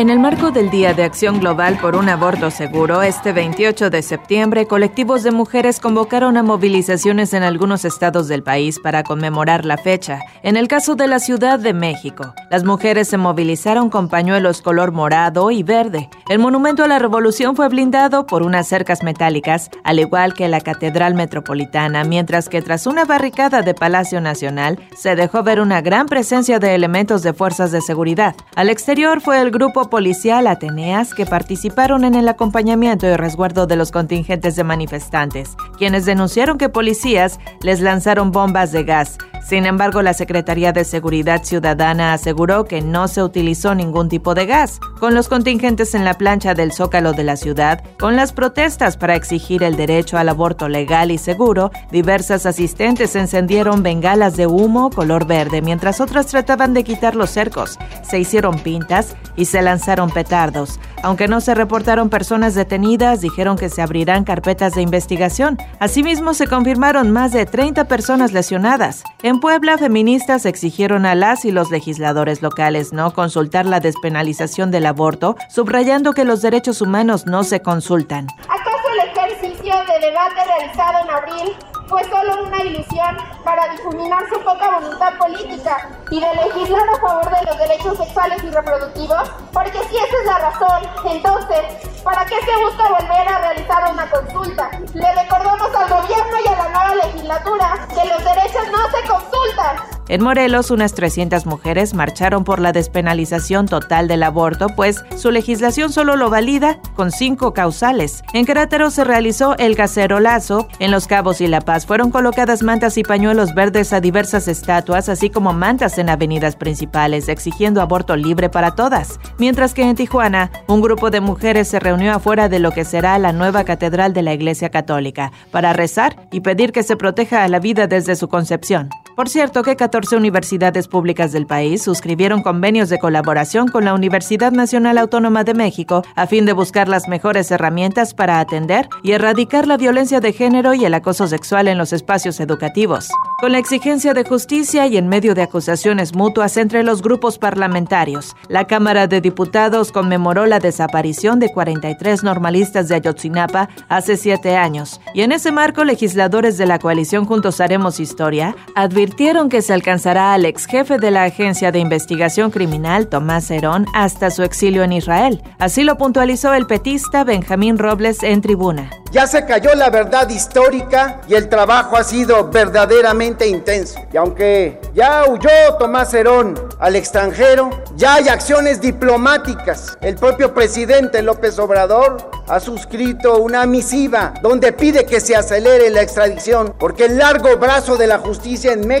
En el marco del Día de Acción Global por un Aborto Seguro, este 28 de septiembre, colectivos de mujeres convocaron a movilizaciones en algunos estados del país para conmemorar la fecha. En el caso de la Ciudad de México, las mujeres se movilizaron con pañuelos color morado y verde. El monumento a la revolución fue blindado por unas cercas metálicas, al igual que la Catedral Metropolitana, mientras que tras una barricada de Palacio Nacional se dejó ver una gran presencia de elementos de fuerzas de seguridad. Al exterior fue el grupo policial Ateneas que participaron en el acompañamiento y resguardo de los contingentes de manifestantes, quienes denunciaron que policías les lanzaron bombas de gas. Sin embargo, la Secretaría de Seguridad Ciudadana aseguró que no se utilizó ningún tipo de gas. Con los contingentes en la plancha del Zócalo de la ciudad, con las protestas para exigir el derecho al aborto legal y seguro, diversas asistentes encendieron bengalas de humo color verde mientras otras trataban de quitar los cercos. Se hicieron pintas y se lanzaron petardos. Aunque no se reportaron personas detenidas, dijeron que se abrirán carpetas de investigación. Asimismo, se confirmaron más de 30 personas lesionadas. En Puebla, feministas exigieron a las y los legisladores locales no consultar la despenalización del aborto, subrayando que los derechos humanos no se consultan. ¿Acaso el ejercicio de debate realizado en abril fue solo una ilusión para difuminar su poca voluntad política y de legislar a favor de los derechos sexuales y reproductivos? Porque si esa es la razón, entonces, ¿para qué se busca volver a realizar una consulta? Le recordamos gobierno a la nueva legislatura que los derechos no se consultan. En Morelos, unas 300 mujeres marcharon por la despenalización total del aborto, pues su legislación solo lo valida con cinco causales. En Querétaro se realizó el cacerolazo. En Los Cabos y La Paz fueron colocadas mantas y pañuelos verdes a diversas estatuas, así como mantas en avenidas principales, exigiendo aborto libre para todas. Mientras que en Tijuana, un grupo de mujeres se reunió afuera de lo que será la nueva catedral de la Iglesia Católica para rezar y pedir que se proteja a la vida desde su concepción. Por cierto que 14 universidades públicas del país suscribieron convenios de colaboración con la Universidad Nacional Autónoma de México a fin de buscar las mejores herramientas para atender y erradicar la violencia de género y el acoso sexual en los espacios educativos. Con la exigencia de justicia y en medio de acusaciones mutuas entre los grupos parlamentarios, la Cámara de Diputados conmemoró la desaparición de 43 normalistas de Ayotzinapa hace siete años, y en ese marco legisladores de la coalición Juntos Haremos Historia advirtieron advirtieron que se alcanzará al ex jefe de la Agencia de Investigación Criminal, Tomás Herón, hasta su exilio en Israel. Así lo puntualizó el petista Benjamín Robles en tribuna. Ya se cayó la verdad histórica y el trabajo ha sido verdaderamente intenso. Y aunque ya huyó Tomás Herón al extranjero, ya hay acciones diplomáticas. El propio presidente López Obrador ha suscrito una misiva donde pide que se acelere la extradición, porque el largo brazo de la justicia en México,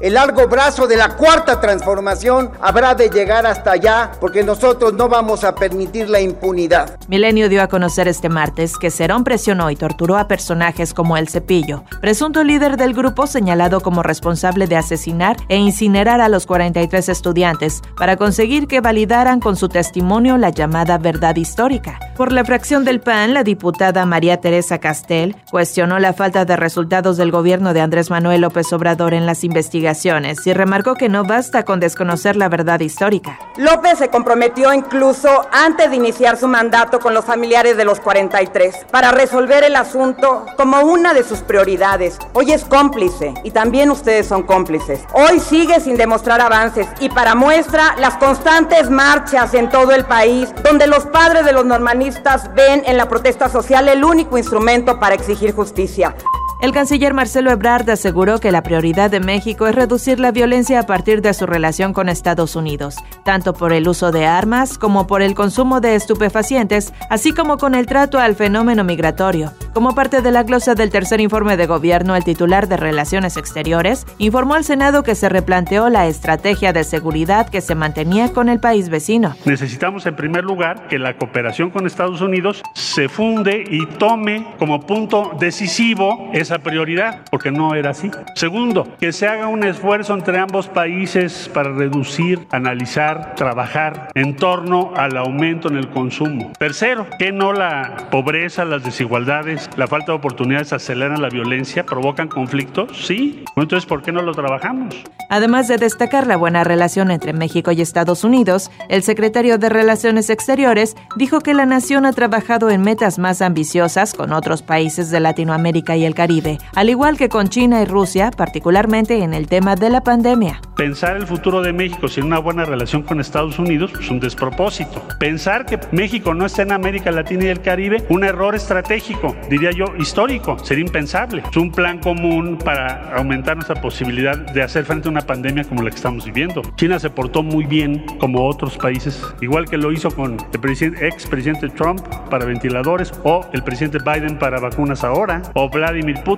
el largo brazo de la cuarta transformación habrá de llegar hasta allá, porque nosotros no vamos a permitir la impunidad. Milenio dio a conocer este martes que Cerón presionó y torturó a personajes como El Cepillo, presunto líder del grupo señalado como responsable de asesinar e incinerar a los 43 estudiantes para conseguir que validaran con su testimonio la llamada verdad histórica. Por la fracción del PAN, la diputada María Teresa Castel cuestionó la falta de resultados del gobierno de Andrés Manuel López Obrador en las investigaciones y remarcó que no basta con desconocer la verdad histórica. López se comprometió incluso antes de iniciar su mandato con los familiares de los 43 para resolver el asunto como una de sus prioridades. Hoy es cómplice y también ustedes son cómplices. Hoy sigue sin demostrar avances y para muestra las constantes marchas en todo el país donde los padres de los normalistas ven en la protesta social el único instrumento para exigir justicia. El canciller Marcelo Ebrard aseguró que la prioridad de México es reducir la violencia a partir de su relación con Estados Unidos, tanto por el uso de armas como por el consumo de estupefacientes, así como con el trato al fenómeno migratorio. Como parte de la glosa del tercer informe de gobierno, el titular de Relaciones Exteriores informó al Senado que se replanteó la estrategia de seguridad que se mantenía con el país vecino. Necesitamos en primer lugar que la cooperación con Estados Unidos se funde y tome como punto decisivo esa prioridad, porque no era así. Segundo, que se haga un esfuerzo entre ambos países para reducir, analizar, trabajar en torno al aumento en el consumo. Tercero, que no la pobreza, las desigualdades, la falta de oportunidades aceleran la violencia, provocan conflictos. Sí. Entonces, ¿por qué no lo trabajamos? Además de destacar la buena relación entre México y Estados Unidos, el secretario de Relaciones Exteriores dijo que la nación ha trabajado en metas más ambiciosas con otros países de Latinoamérica y el Caribe, al igual que con China y Rusia, particularmente en el tema de la pandemia. Pensar el futuro de México sin una buena relación con Estados Unidos es un despropósito. Pensar que México no está en América Latina y el Caribe, un error estratégico, diría yo, histórico, sería impensable. Es un plan común para aumentar nuestra posibilidad de hacer frente a una pandemia como la que estamos viviendo. China se portó muy bien como otros países, igual que lo hizo con el ex presidente Trump para ventiladores o el presidente Biden para vacunas ahora o Vladimir Putin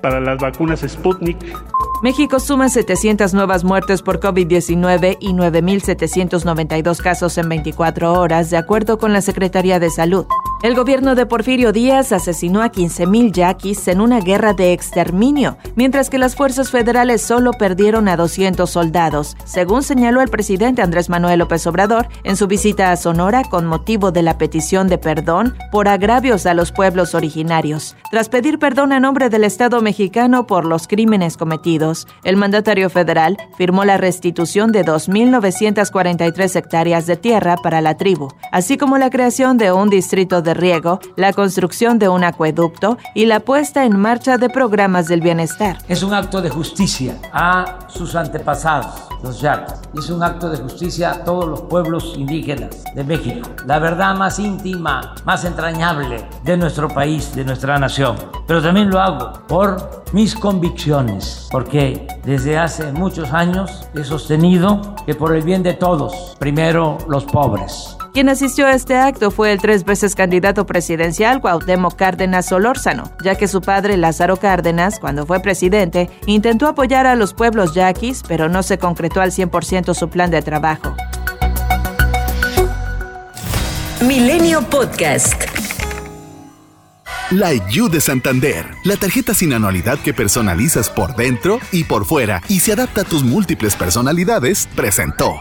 para las vacunas Sputnik. México suma 700 nuevas muertes por COVID-19 y 9.792 casos en 24 horas, de acuerdo con la Secretaría de Salud. El gobierno de Porfirio Díaz asesinó a 15.000 yaquis en una guerra de exterminio, mientras que las fuerzas federales solo perdieron a 200 soldados, según señaló el presidente Andrés Manuel López Obrador en su visita a Sonora con motivo de la petición de perdón por agravios a los pueblos originarios. Tras pedir perdón a nombre del Estado mexicano por los crímenes cometidos, el mandatario federal firmó la restitución de 2.943 hectáreas de tierra para la tribu, así como la creación de un distrito de de riego, la construcción de un acueducto y la puesta en marcha de programas del bienestar. Es un acto de justicia a sus antepasados, los yaquis. Es un acto de justicia a todos los pueblos indígenas de México. La verdad más íntima, más entrañable de nuestro país, de nuestra nación. Pero también lo hago por mis convicciones, porque desde hace muchos años he sostenido que por el bien de todos, primero los pobres quien asistió a este acto fue el tres veces candidato presidencial Cuauhtémoc Cárdenas Solórzano, ya que su padre Lázaro Cárdenas, cuando fue presidente, intentó apoyar a los pueblos yaquis, pero no se concretó al 100% su plan de trabajo. Milenio Podcast. La You de Santander, la tarjeta sin anualidad que personalizas por dentro y por fuera y se adapta a tus múltiples personalidades, presentó.